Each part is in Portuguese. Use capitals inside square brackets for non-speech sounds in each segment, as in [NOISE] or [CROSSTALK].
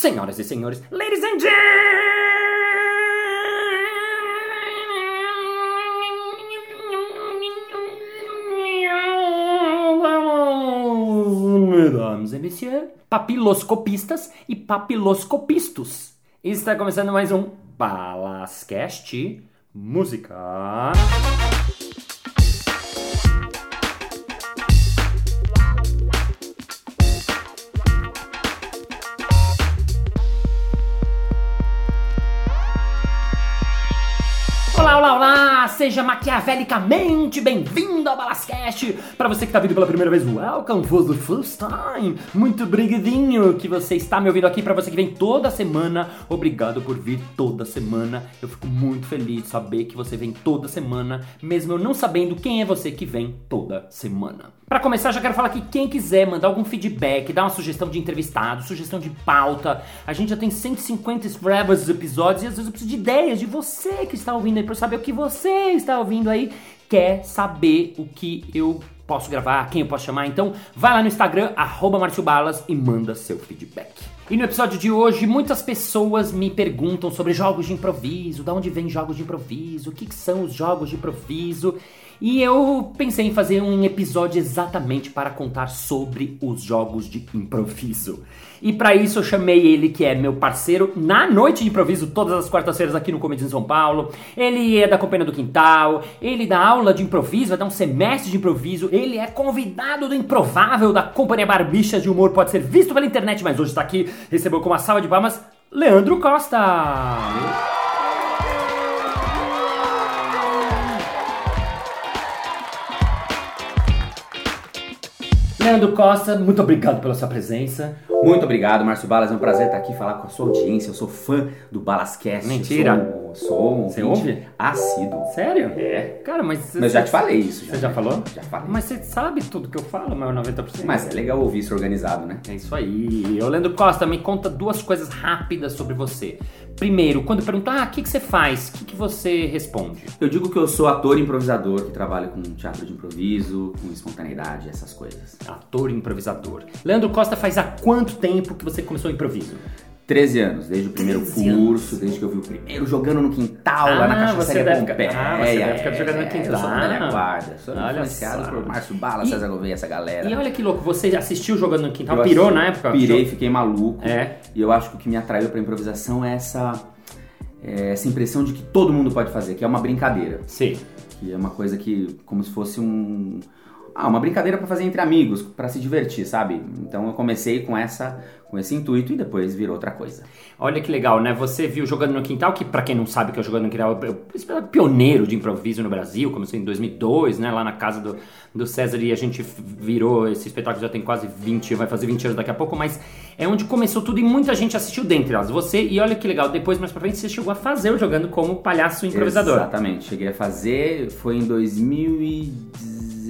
Senhoras e senhores, ladies and Mesdames et messieurs, papiloscopistas e papiloscopistos. Está começando mais um Balascast Música. Seja maquiavelicamente bem-vindo ao Balascast! Para você que está vindo pela primeira vez, welcome for the first time! Muito brigadinho que você está me ouvindo aqui. Para você que vem toda semana, obrigado por vir toda semana. Eu fico muito feliz de saber que você vem toda semana, mesmo eu não sabendo quem é você que vem toda semana. Para começar, já quero falar que quem quiser mandar algum feedback, dar uma sugestão de entrevistado, sugestão de pauta, a gente já tem 150 subscribers episódios e às vezes eu preciso de ideias de você que está ouvindo aí para saber o que você está ouvindo aí, quer saber o que eu posso gravar, quem eu posso chamar. Então, vai lá no Instagram @marciobalas e manda seu feedback. E no episódio de hoje, muitas pessoas me perguntam sobre jogos de improviso, de onde vem jogos de improviso, o que, que são os jogos de improviso. E eu pensei em fazer um episódio exatamente para contar sobre os jogos de improviso. E para isso eu chamei ele, que é meu parceiro na noite de improviso, todas as quartas-feiras aqui no Comedy em São Paulo. Ele é da Companhia do Quintal, ele dá aula de improviso, vai dar um semestre de improviso. Ele é convidado do Improvável da Companhia Barbicha de Humor, pode ser visto pela internet, mas hoje está aqui, recebeu com uma salva de palmas, Leandro Costa. Leandro Costa, muito obrigado pela sua presença. Muito obrigado, Márcio Balas. É um prazer estar aqui falar com a sua audiência. Eu sou fã do Balascast. Mentira. Sou, sou um Você ouve? Assíduo. Sério? É. Cara, mas. Mas já te falei isso. Você já falou? Já falei. Mas você sabe tudo que eu falo, mas 90%. Mas é legal ouvir isso organizado, né? É isso aí. Ô, Leandro Costa, me conta duas coisas rápidas sobre você. Primeiro, quando perguntam, ah, o que, que você faz? O que você responde? Eu digo que eu sou ator e improvisador que trabalha com teatro de improviso, com espontaneidade, essas coisas. Ator e improvisador. Leandro Costa, faz há quanto tempo que você começou o improviso? 13 anos, desde o primeiro 13 curso, desde que eu vi o primeiro jogando no quintal, lá na Ah, cachaçaria deve Pompeia. ficar- ah, você deve ficar jogando no É, quintal. Eu sou da velha guarda, sou Olha influenciado só. por Márcio Bala, E- César Gouveia, essa galera. E olha que louco, você assistiu jogando no quintal? Eu pirou assisti- na época? Pirei, fiquei maluco. É. E eu acho que o que me atraiu pra improvisação é essa, é essa impressão de que todo mundo pode fazer, que é uma brincadeira. Sim. Que é uma coisa que, como se fosse um. Ah, uma brincadeira pra fazer entre amigos, pra se divertir, sabe? Então eu comecei com essa com esse intuito e depois virou outra coisa. Olha que legal, né? Você viu Jogando no Quintal, que pra quem não sabe que é Jogando no Quintal, é o pioneiro de improviso no Brasil, começou em 2002, né? Lá na casa do, do César e a gente virou, esse espetáculo já tem quase 20, vai fazer 20 anos daqui a pouco, mas é onde começou tudo e muita gente assistiu dentre elas. Você, e olha que legal, depois mais pra frente você chegou a fazer o Jogando como palhaço improvisador. Exatamente. Cheguei a fazer, foi em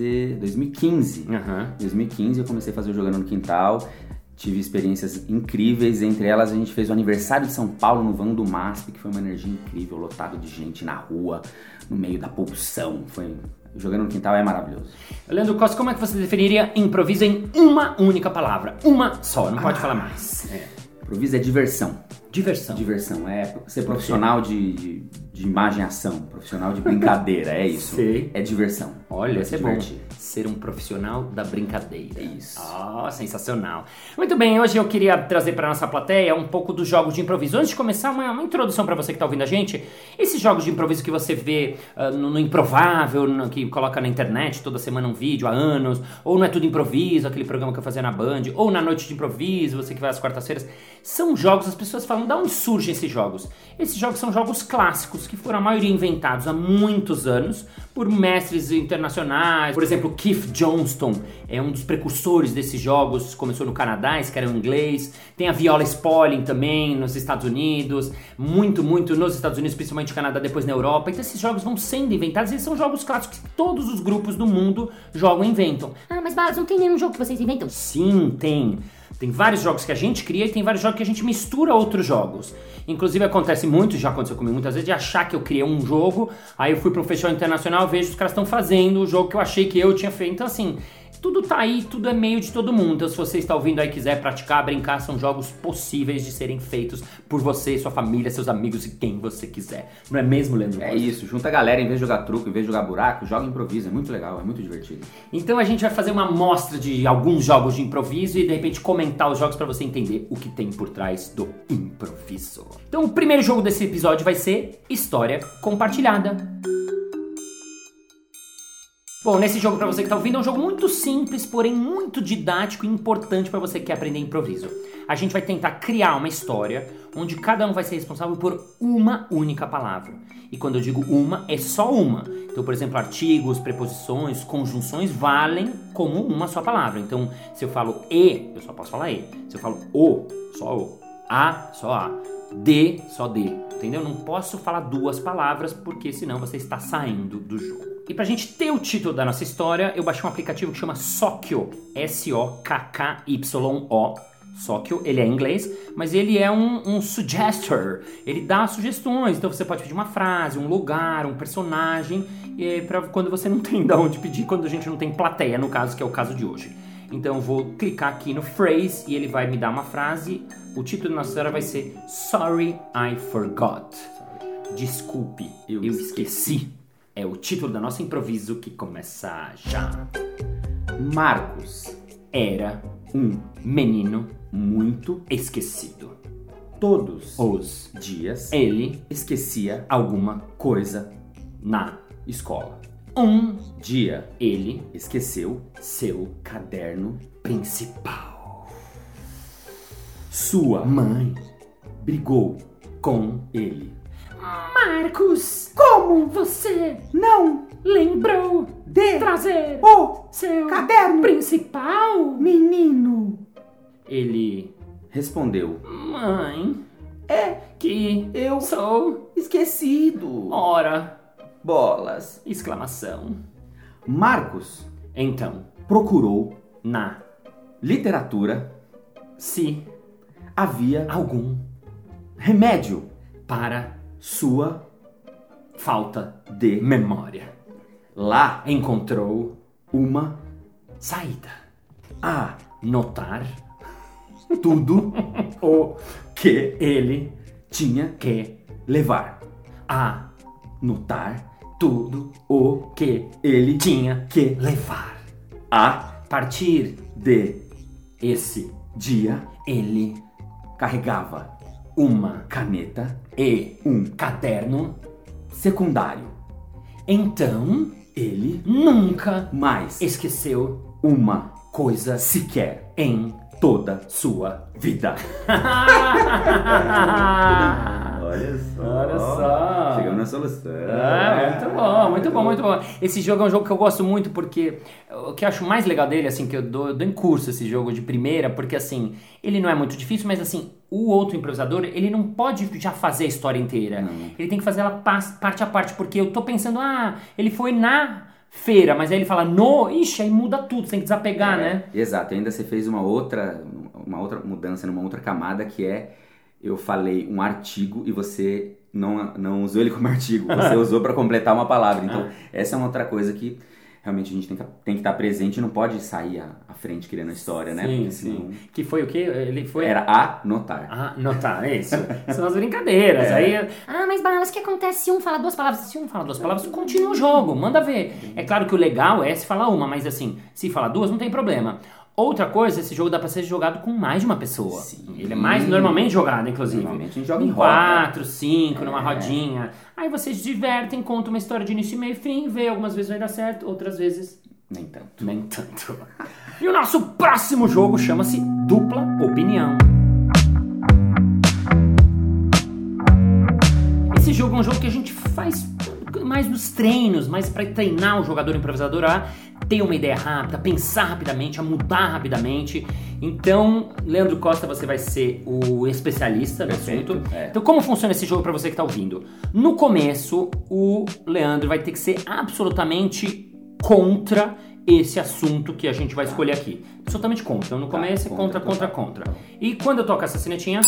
2010 2015. Aham. Em 2015 eu comecei a fazer o Jogando no Quintal. Tive experiências incríveis, entre elas a gente fez o aniversário de São Paulo no Vão do MASP, que foi uma energia incrível, lotado de gente na rua, no meio da pulsão. Foi Jogando no Quintal é maravilhoso. Leandro Costa, como é que você definiria improviso em uma única palavra? Uma só, não pode Ah. falar mais. É. Improviso é diversão. Diversão. Diversão é ser profissional de, de, de imagem ação, profissional de brincadeira, é isso. Sei. É diversão. Olha, É é bom. Ser um profissional da brincadeira. Isso. Ah, sensacional. Muito bem, hoje eu queria trazer para nossa plateia um pouco dos jogos de improviso. Antes de começar, uma, uma introdução para você que está ouvindo a gente. Esses jogos de improviso que você vê ah, no, no Improvável, no- que coloca na internet toda semana um vídeo há anos, ou não é tudo improviso, aquele programa que eu fazia na Band, ou na noite de improviso, você que vai às quartas-feiras. São jogos, as pessoas falam, da onde surgem esses jogos? Esses jogos são jogos clássicos, que foram a maioria inventados há muitos anos por mestres internacionais. Por exemplo, Keith Johnston é um dos precursores desses jogos, começou no Canadá, escreveu em inglês. Tem a Viola Spolin também nos Estados Unidos, muito, muito nos Estados Unidos, principalmente no Canadá, depois na Europa. Então esses jogos vão sendo inventados e são jogos clássicos que todos os grupos do mundo jogam e inventam. Ah, mas Balas, não tem nenhum jogo que vocês inventam? Sim, tem. Tem vários jogos que a gente cria e tem vários jogos que a gente mistura outros jogos. Inclusive acontece muito, já aconteceu comigo muitas vezes, de achar que eu criei um jogo, aí eu fui para um festival internacional, vejo os caras estão fazendo o jogo que eu achei que eu tinha feito. Então assim, tudo tá aí, tudo é meio de todo mundo. Então, se você está ouvindo aí e quiser praticar, brincar, são jogos possíveis de serem feitos por você, sua família, seus amigos e quem você quiser. Não é mesmo, Leandro? É isso, junta a galera, em vez de jogar truco, em vez de jogar buraco, joga improviso. É muito legal, é muito divertido. Então a gente vai fazer uma amostra de alguns jogos de improviso e de repente comentar os jogos para você entender o que tem por trás do improviso. Então o primeiro jogo desse episódio vai ser História Compartilhada. Bom, nesse jogo para você que tá ouvindo é um jogo muito simples, porém muito didático e importante para você que quer aprender improviso. A gente vai tentar criar uma história onde cada um vai ser responsável por uma única palavra. E quando eu digo uma, é só uma. Então, por exemplo, artigos, preposições, conjunções valem como uma só palavra. Então, se eu falo e, eu só posso falar e. Se eu falo o, só o. A, só a. De, só de. Entendeu? Não posso falar duas palavras porque senão você está saindo do jogo. E pra gente ter o título da nossa história, eu baixei um aplicativo que chama Sokyo, S-O-K-K-Y-O. Sokyo, ele é em inglês, mas ele é um, um suggestor. Ele dá sugestões, então você pode pedir uma frase, um lugar, um personagem, e para quando você não tem de onde pedir, quando a gente não tem plateia, no caso, que é o caso de hoje. Então eu vou clicar aqui no phrase e ele vai me dar uma frase. O título da nossa história vai ser Sorry I Forgot. Desculpe, eu, eu esqueci. É o título da nossa improviso que começa já. Marcos Era um menino muito esquecido. todos Os dias ele esquecia alguma coisa na escola. Um Dia ele esqueceu seu caderno. principal. Sua Mãe brigou com ele. Marcos, Como você não lembrou de trazer o seu caderno, principal? menino? ele Respondeu: mãe É que eu sou esquecido. ora Bolas. exclamação. Marcos Então, procurou na literatura. se Havia algum remédio. para Sua falta de memória lá encontrou uma saída. a Notar tudo [LAUGHS] o que ele tinha que levar. a Notar tudo o que ele tinha que levar. a Partir de esse dia ele carregava uma caneta e um caderno. secundário. Então Ele nunca mais esqueceu uma coisa sequer em toda sua vida. [LAUGHS] Olha só. Olha só. Chegamos na solução. Ah, muito bom, muito bom, muito bom. Esse jogo é um jogo que eu gosto muito porque o que eu acho mais legal dele, assim, que eu dou, eu dou em curso esse jogo de primeira, porque assim, ele não é muito difícil, mas assim, o outro improvisador, ele não pode já fazer a história inteira. Ele tem que fazer ela parte a parte, porque eu tô pensando, ah, ele foi na feira, mas aí ele fala no, ixi, aí muda tudo, você tem que desapegar, É, né? Exato. Ainda você fez uma outra, uma outra mudança numa outra camada que é eu falei um artigo e você não, não usou ele como artigo, você [LAUGHS] usou para completar uma palavra. Então, essa é uma outra coisa que realmente a gente tem que, tem que estar presente e não pode sair à, à frente criando a história, né? Sim, Porque sim. senão Que foi o quê? Ele foi... Era anotar. Ah, tá, é isso. [LAUGHS] São as brincadeiras. É. Aí Ah, mas Balas, o que acontece se um fala duas palavras? Se um fala duas palavras, continua o jogo, manda ver. É claro que o legal é se falar uma, mas assim, se falar duas, não tem problema. Outra coisa, esse jogo dá pra ser jogado com mais de uma pessoa. Sim. Ele é mais normalmente jogado, inclusive. Normalmente a gente joga em roda. quatro, cinco, numa É. rodinha. Aí vocês se divertem, contam uma história de início, meio e fim, vê, algumas vezes vai dar certo, outras vezes Nem tanto. nem tanto. E o nosso próximo jogo chama-se Dupla Opinião. Esse jogo é um jogo que a gente faz mais nos treinos, mais para treinar o jogador improvisador a ter uma ideia rápida, pensar rapidamente, a mudar rapidamente. Então, Leandro Costa, você vai ser o especialista no Perfeito, assunto. é. Então, como funciona esse jogo para você que está ouvindo? No começo, o Leandro vai ter que ser absolutamente contra esse assunto que a gente vai escolher aqui. Absolutamente contra. Então, no começo é contra, contra, contra, contra. E quando eu toco essa sinetinha,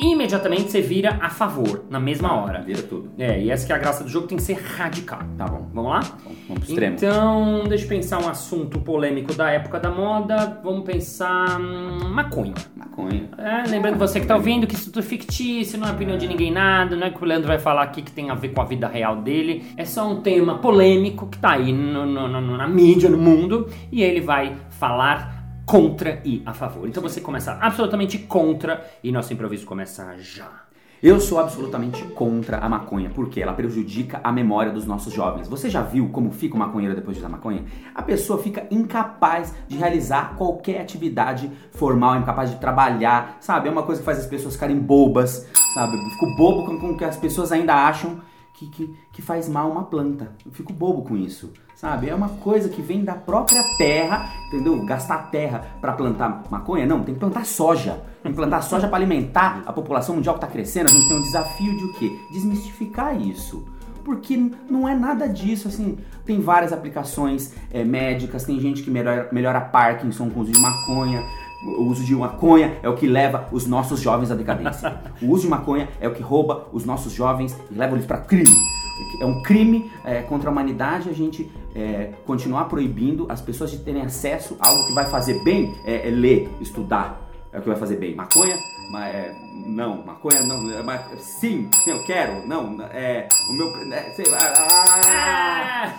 imediatamente você vira a favor, na mesma hora. Vira tudo. É, e essa que é a graça do jogo, tem que ser radical. Tá bom. Vamos lá? Vamos, vamos pro extremo. Então, deixa eu pensar um assunto polêmico da época da moda. Vamos pensar hum, maconha. Maconha. É, lembrando você que tá ouvindo que isso tudo é fictício, não é opinião de ninguém nada, não é que o Leandro vai falar aqui que tem a ver com a vida real dele. É só um tema polêmico que tá aí no- no- no- na mídia, no mundo, e ele vai falar contra e a favor. Então você começa absolutamente contra e nosso improviso começa já. Eu sou absolutamente contra a maconha, porque ela prejudica a memória dos nossos jovens. Você já viu como fica o maconheiro depois de usar maconha? A pessoa fica incapaz de realizar qualquer atividade formal, incapaz de trabalhar, sabe? É uma coisa que faz as pessoas ficarem bobas, sabe? Eu fico bobo com, com que as pessoas ainda acham que, que, que faz mal uma planta. Eu fico bobo com isso, sabe? É uma coisa que vem da própria terra, entendeu? Gastar terra pra plantar maconha? Não, tem que plantar soja. Tem que plantar soja pra alimentar a população mundial que tá crescendo. A gente tem um desafio de o quê? Desmistificar isso. Porque não é nada disso, assim, tem várias aplicações é, médicas, tem gente que melhora, melhora Parkinson com o uso de maconha, o uso de maconha é o que leva os nossos jovens à decadência. O uso de maconha é o que rouba os nossos jovens e leva eles para crime. É um crime é, contra a humanidade a gente é, continuar proibindo as pessoas de terem acesso a algo que vai fazer bem, é, é ler, estudar. É o que vai fazer bem. Maconha? Ma- é, não, maconha não. é, ma- sim, sim, eu quero. Não, é. O meu. É, sei lá. ah!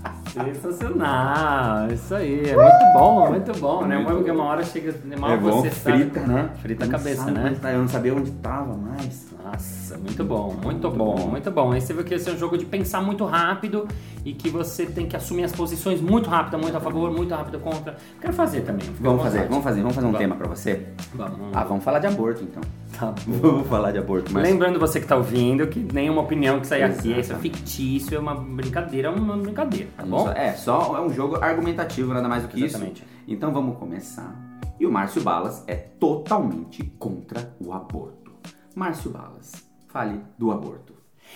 [LAUGHS] [LAUGHS] Sensacional, isso aí, é muito bom, muito bom, né? Muito Porque uma hora chega, mal É bom, você sabe- frita, né? Frita a cabeça, sabe né? tá, Eu não sabia onde tava mais. Nossa, muito bom, muito, Muito bom, bom. muito bom. Aí você viu que esse é um jogo de pensar muito rápido e que você tem que assumir as posições muito rápido, muito a favor, muito rápido contra. Quero fazer também. Vamos fazer, vamos fazer, vamos fazer um Vamos. tema pra você? Vamos. Ah, vamos falar de aborto então. Tá bom. [LAUGHS] Vamos falar de aborto, mas. Lembrando você que tá ouvindo que nenhuma opinião que sai aqui, isso é fictício, é uma brincadeira, é uma brincadeira, tá bom? É, só é um jogo argumentativo, nada mais do que Exatamente. isso. Então vamos começar. E o Márcio Balas é totalmente contra o aborto. Márcio Balas, fale do aborto.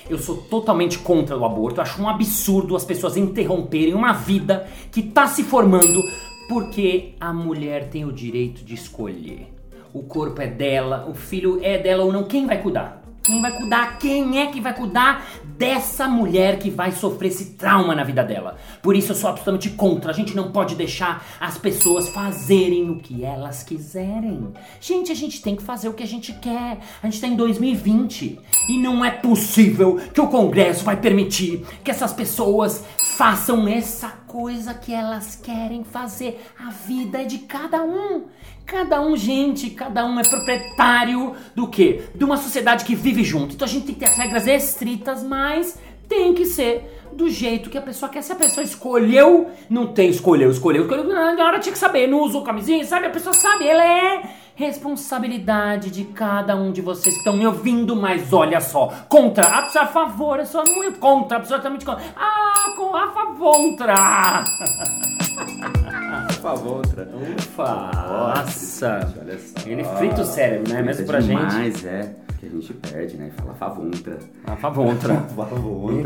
Eu sou totalmente contra o aborto. Eu acho um absurdo as pessoas interromperem uma vida que tá se formando porque a mulher tem o direito de escolher. O corpo é dela, o filho é dela ou não. Quem vai cuidar? Quem vai cuidar? Quem é que vai cuidar dessa mulher que vai sofrer esse trauma na vida dela? Por isso eu sou absolutamente contra. A gente não pode deixar as pessoas fazerem o que elas quiserem. Gente, a gente tem que fazer o que a gente quer. A gente tá em 2020 e não é possível que o Congresso vai permitir que essas pessoas façam essa coisa que elas querem fazer. A vida é de cada um. Cada um, gente, cada um é proprietário do quê? De uma sociedade que vive junto. Então a gente tem que ter as regras estritas, mas tem que ser do jeito que a pessoa quer. Se a pessoa escolheu, não tem escolheu, escolheu, escolheu, na hora tinha que saber, não usou camisinha, sabe? A pessoa sabe, ela é responsabilidade de cada um de vocês que estão me ouvindo, mas olha só, contra, a pessoa a favor, eu sou muito contra, absolutamente contra. Ah, com a favor, outra. Ufa, nossa. Olha só. Ele frita o cérebro, né? Mesmo pra gente. demais, é. Que a gente perde, né? Fala favontra. A. Favontra. [LAUGHS]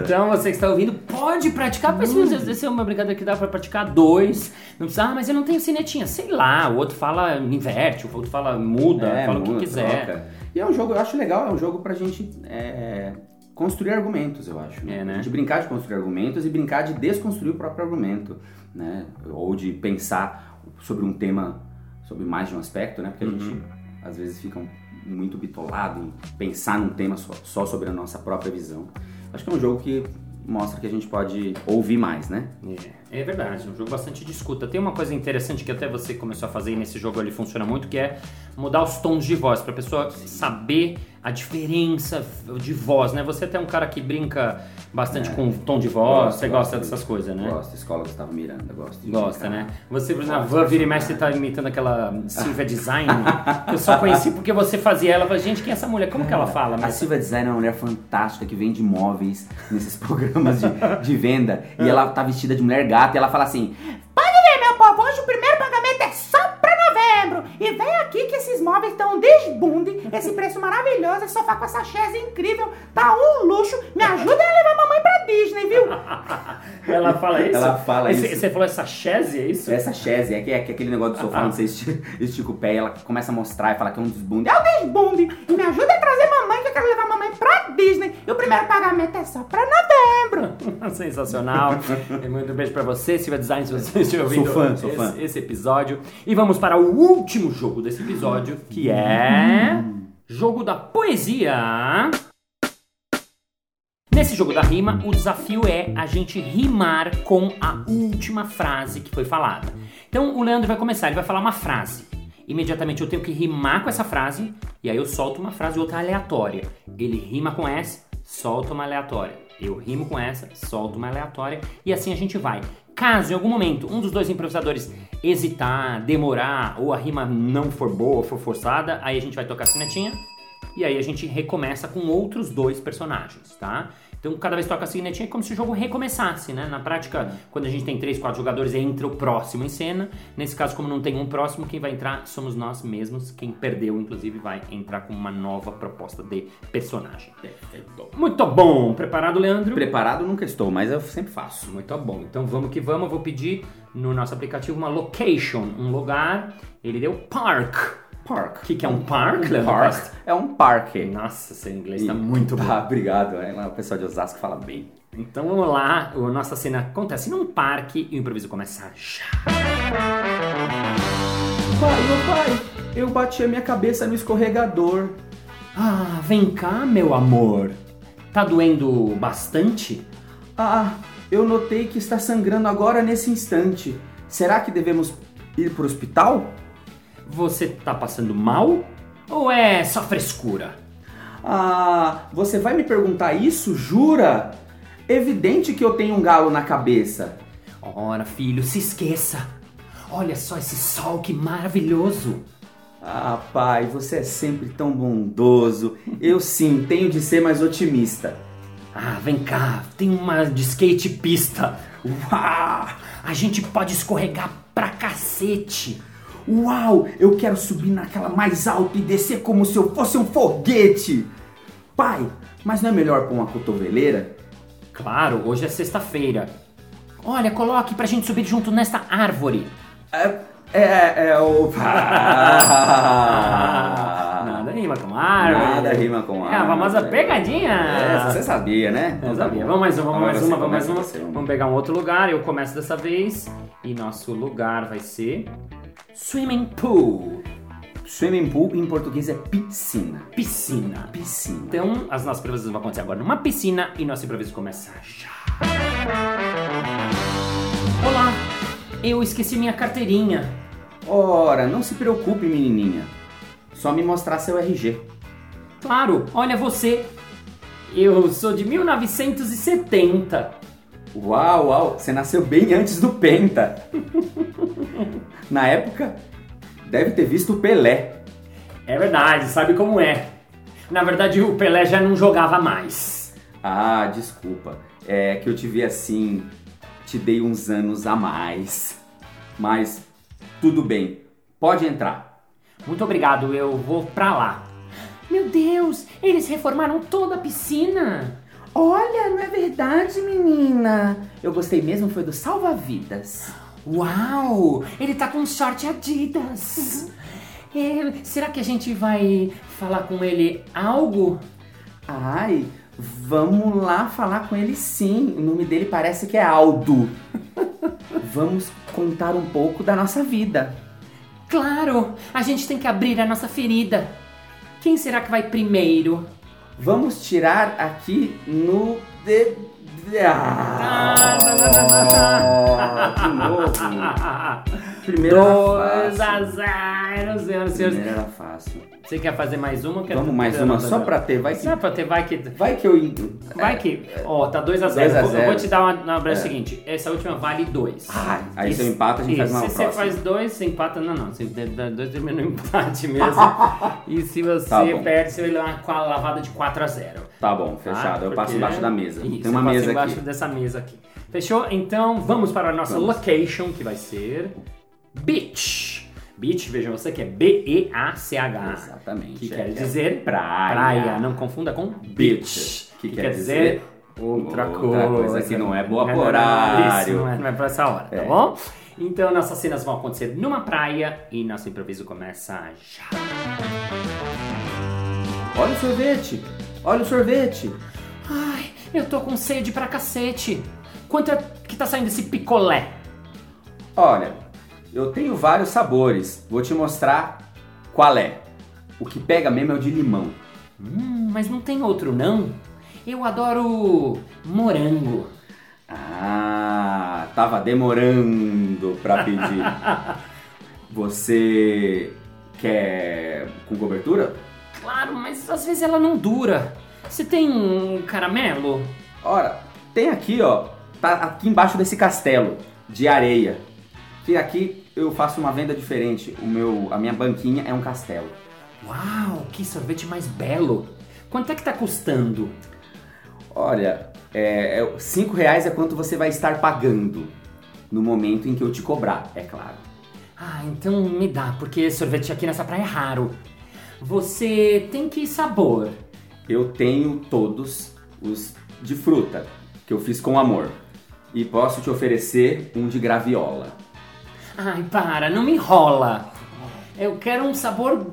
Então, você que está ouvindo, pode praticar. Mas Hum. às vezes é uma brincadeira que dá pra praticar dois. Não precisa, ah, mas eu não tenho cinetinha. Sei lá, o outro fala inverte, o outro fala muda, É, fala o que muda, quiser. troca. E é um jogo, eu acho legal, é um jogo pra gente é, construir argumentos, eu acho. É, né? A gente brincar de construir argumentos e brincar de desconstruir o próprio argumento, né? Ou de pensar sobre um tema, sobre mais de um aspecto, né? Porque a Uhum. gente às vezes fica muito bitolado em pensar num tema só, só sobre a nossa própria visão. Acho que é um jogo que mostra que a gente pode ouvir mais, né? É, é verdade, é um jogo bastante de escuta. Tem uma coisa interessante que até você começou a fazer e nesse jogo ele funciona muito, que é mudar os tons de voz, pra pessoa saber a diferença de voz, né? Você até é um cara que brinca bastante É. com tom de voz, Gosto, você gosta dessas coisas, né? Gosto, escola Gustavo Miranda, gosto. de Gosta, brincar. né? Você, por exemplo, na van, vira e mexe, você tá imitando aquela Silvia Design, que eu só conheci porque você fazia ela. Eu falei, gente, quem é essa mulher? Como que ela fala? A Mas Silvia Design é uma mulher fantástica que vende móveis nesses [LAUGHS] programas de, de venda. E ela tá vestida de mulher gata e ela fala assim: Pode ver, meu povo, hoje o primeiro pagamento é só pra novembro. E vem aqui que esses móveis estão desbunde, esse preço maravilhoso, esse sofá com essa chaise incrível, tá um luxo. Me ajudem a levar a mamãe pra Disney, viu? [LAUGHS] Ela fala isso? Ela fala Esse- isso. Você falou essa chese, é isso? Essa chaise, é, que- é que aquele negócio do sofá, onde você estica, estica o pé e ela começa a mostrar e fala que é um desbunde. É o desbunde. E me ajuda a trazer mamãe, eu quero levar mamãe pra Disney. E o primeiro pagamento é só pra novembro. [LAUGHS] Sensacional. E muito beijo pra você, Silvia Design, se você estiver ouvindo Sou fã, sou esse, fã. esse episódio. E vamos para o último jogo desse episódio, que é... Jogo da Poesia. Nesse jogo da rima, o desafio é a gente rimar com a última frase que foi falada. Então o Leandro vai começar, ele vai falar uma frase. Imediatamente eu tenho que rimar com essa frase, e aí eu solto uma frase outra aleatória. Ele rima com essa, solta uma aleatória. Eu rimo com essa, solto uma aleatória, e assim a gente vai. Caso em algum momento um dos dois improvisadores hesitar, demorar, ou a rima não for boa, for forçada, aí a gente vai tocar a sinetinha e aí a gente recomeça com outros dois personagens, tá? Então cada vez que toca a sinetinha é como se o jogo recomeçasse, né? Na prática, quando a gente tem três, quatro jogadores, entra o próximo em cena. Nesse caso, como não tem um próximo, quem vai entrar somos nós mesmos. Quem perdeu, inclusive, vai entrar com uma nova proposta de personagem. Muito bom! Preparado, Leandro? Preparado nunca estou, mas eu sempre faço. Muito bom. Então vamos que vamos. Eu vou pedir no nosso aplicativo uma location, um lugar. Ele deu park. Park. O que, que é um park, Leandro? Park é um parque. Nossa, seu inglês tá muito bom. Tá, obrigado. É, o pessoal de Osasco fala bem. Então vamos lá, a nossa cena acontece num parque e o improviso começa já. Pai, meu pai, eu bati a minha cabeça no escorregador. Ah, vem cá, meu amor. Tá doendo bastante? Ah, eu notei que está sangrando agora nesse instante. Será que devemos ir pro hospital? Você tá passando mal? Ou é só frescura? Ah, você vai me perguntar isso, jura? Evidente que eu tenho um galo na cabeça. Ora, filho, se esqueça. Olha só esse sol que maravilhoso. Ah, pai, você é sempre tão bondoso. Eu sim, tenho de ser mais otimista. Ah, vem cá, tem uma de skate pista. Uau! A gente pode escorregar pra cacete. Uau, eu quero subir naquela mais alta e descer como se eu fosse um foguete. Pai, mas não é melhor pôr uma cotoveleira? Claro, hoje é sexta-feira. Olha, coloque pra gente subir junto nesta árvore. É, é, é o... [LAUGHS] Nada rima com árvore. Nada rima com É a famosa árvore. pegadinha. Essa você sabia, né? Eu sabia. Vamos mais uma, vamos mais uma, vamos mais uma. vamos. Vamos pegar um outro lugar. Eu começo dessa vez. E nosso lugar vai ser swimming pool, Swimming pool em português é piscina. piscina. Piscina. Então, as nossas improvisações vão acontecer agora numa piscina e nosso improviso começa já. Olá, eu esqueci minha carteirinha. Ora, não se preocupe, menininha. Só me mostrar seu RG. Claro, olha você. Eu sou de 1970. Uau, uau, você nasceu bem antes do Penta. [LAUGHS] Na época, deve ter visto o Pelé. É verdade, sabe como é. Na verdade, o Pelé já não jogava mais. Ah, desculpa. É que eu te vi assim, te dei uns anos a mais. Mas tudo bem, pode entrar. Muito obrigado, eu vou pra lá. Meu Deus, eles reformaram toda a piscina. Olha, não é verdade, menina. Eu gostei mesmo foi do salva-vidas. Uau! Ele tá com short Adidas. É, será que a gente vai falar com ele algo? Ai, vamos lá falar com ele sim. O nome dele parece que é Aldo. [LAUGHS] vamos contar um pouco da nossa vida. Claro! A gente tem que abrir a nossa ferida. Quem será que vai primeiro? Vamos tirar aqui no de... Ah, de novo. [LAUGHS] Primeiro era 2 fácil. a 0, senhoras e senhores. Primeiro era fácil. Você quer fazer mais uma? quer Vamos mais uma só pra ter, vai que Só pra ter, vai que. vai que eu Vai que. Ó, tá 2x0. 2 a Eu vou 0. te dar uma. É o É. seguinte: essa última vale 2. Ai, aí se eu empato, a gente faz uma Se você próxima. faz 2, você empata. Não, não. Você dá 2 termina no [LAUGHS] empate mesmo. e se você Tá perde, você vai levar uma lavada de 4x0. Tá bom, fechado. eu passo embaixo da mesa. Isso, Tem uma eu passo mesa embaixo aqui. dessa mesa aqui. Fechou? Então vamos para a nossa Vamos. location, que vai ser Beach. Beach, vejam você que é B-E-A-C-H. Exatamente. Que é, quer é dizer praia. praia. Não confunda com beach. Que quer dizer outra, Outra coisa que não é boa Não, não, não, horário. Isso, não é, não é pra essa hora, tá É. bom? Então nossas cenas vão acontecer numa praia e nosso improviso começa já. Olha o sorvete! Olha o sorvete! Ai, eu tô com sede pra cacete. Quanto é que tá saindo esse picolé? Olha, eu tenho vários sabores. Vou te mostrar qual é. O que pega mesmo é o de limão. Hum, mas não tem outro não? Eu adoro morango. Ah, tava demorando pra pedir. [LAUGHS] Você quer com cobertura? Claro, mas às vezes ela não dura. Você tem um caramelo? Ora, tem aqui, ó. Tá aqui embaixo desse castelo de areia. Que aqui eu faço uma venda diferente. O meu, a minha banquinha é um castelo. Uau, que sorvete mais belo. Quanto é que tá custando? Olha, é, é, cinco reais é quanto você vai estar pagando no momento em que eu te cobrar, é claro. Ah, então me dá, porque sorvete aqui nessa praia é raro. Você tem que sabor? Eu tenho todos os de fruta que eu fiz com amor e posso te oferecer um de graviola. Ai, para, não me enrola. Eu quero um sabor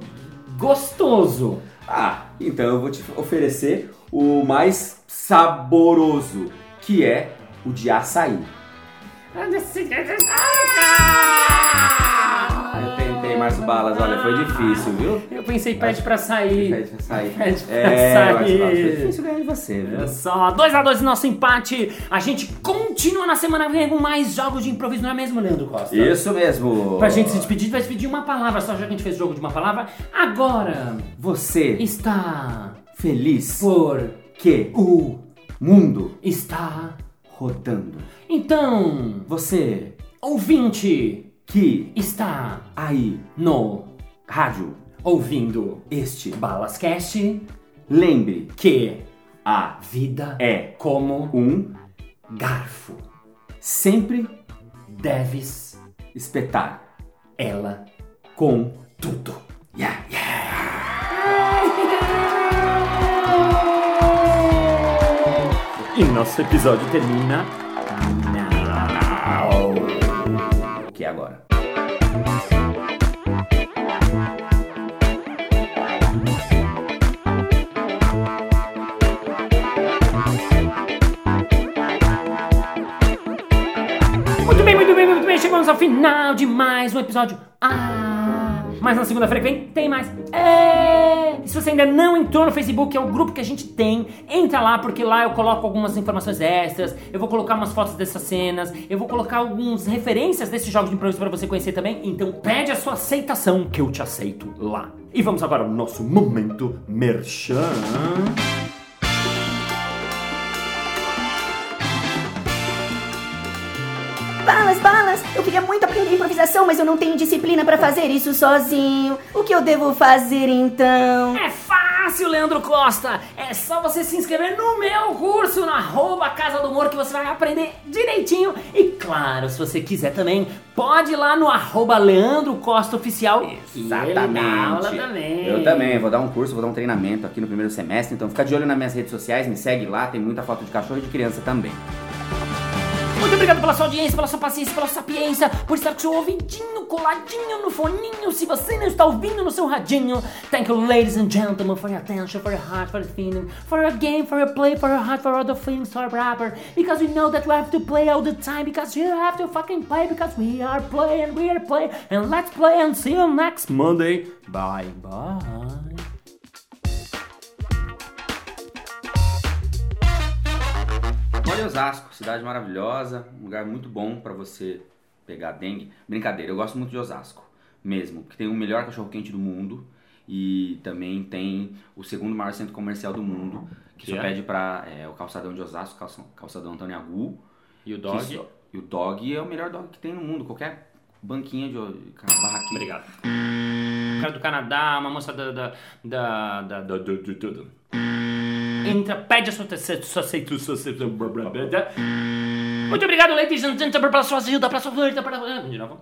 gostoso. Ah, então eu vou te oferecer o mais saboroso, que é o de açaí. Ah, tentei, Márcio Balas, olha, foi difícil, viu? Eu pensei pede pra sair. Pede pra sair. Pede pra É, sair. Balas, foi difícil ganhar de você, viu? Olha só, 2x2 nosso empate. A gente continua na semana que vem com mais jogos de improviso, não é mesmo, Leandro Costa? Isso mesmo. Pra gente se despedir, vai se pedir uma palavra só, já que a gente fez jogo de uma palavra. Agora Você está feliz por que o mundo está. rodando. Então, Você ouvinte que está aí no rádio ouvindo este Balascast lembre que a vida é como um garfo. sempre Deves espetar ela com tudo. yeah, E nosso episódio termina. Que é agora. Muito bem, muito bem, muito bem. Chegamos ao final de mais um episódio. Ah, mas na segunda-feira que vem tem mais. É. E se você ainda não entrou no Facebook, é o grupo que a gente tem, entra lá porque lá eu coloco algumas informações extras. Eu vou colocar umas fotos dessas cenas. Eu vou colocar algumas referências desses jogos de improviso para você conhecer também. Então pede a sua aceitação que eu te aceito lá. E vamos agora ao nosso momento merchan. Queria improvisação, mas eu não tenho disciplina pra fazer isso sozinho. O que eu devo fazer então? É fácil, Leandro Costa! É só você se inscrever no meu curso na arroba Casa do Humor que você vai aprender direitinho. E claro, se você quiser também, pode ir lá no arroba Leandro Costa Oficial. que ele dá aula também. Eu também, vou dar um curso, vou dar um treinamento aqui no primeiro semestre, então fica de olho nas minhas redes sociais, me segue lá, tem muita foto de cachorro e de criança também. Muito obrigado pela sua audiência, pela sua paciência, pela sua sapiência, por estar com seu ouvidinho coladinho no foninho. Se você não está ouvindo no seu radinho, thank you, ladies and gentlemen, for your attention, for your heart, for your feeling, for your game, for your play, for your heart, for all the feelings, for your rapper. Because we know that we have to play all the time, because you have to fucking play, because we are playing, we are playing, and let's play and see you next Monday. Bye bye. Osasco, cidade maravilhosa, um lugar muito bom pra você pegar dengue. Brincadeira, eu gosto muito de Osasco, mesmo, porque tem o melhor cachorro-quente do mundo e também tem o segundo maior centro comercial do mundo, que, Que só é? pede pra é, o calçadão de Osasco, calça- calçadão Antônio Agu. E o só- e o dog é o melhor dog que tem no mundo, qualquer banquinha de barraquinha. Obrigado. Cara do Canadá, uma moça da. da. da. da. da. da, da, da. Entra, pede a sua sua aceitação. Muito obrigado, ladies and gentlemen, pela sua ajuda, pela sua. De novo.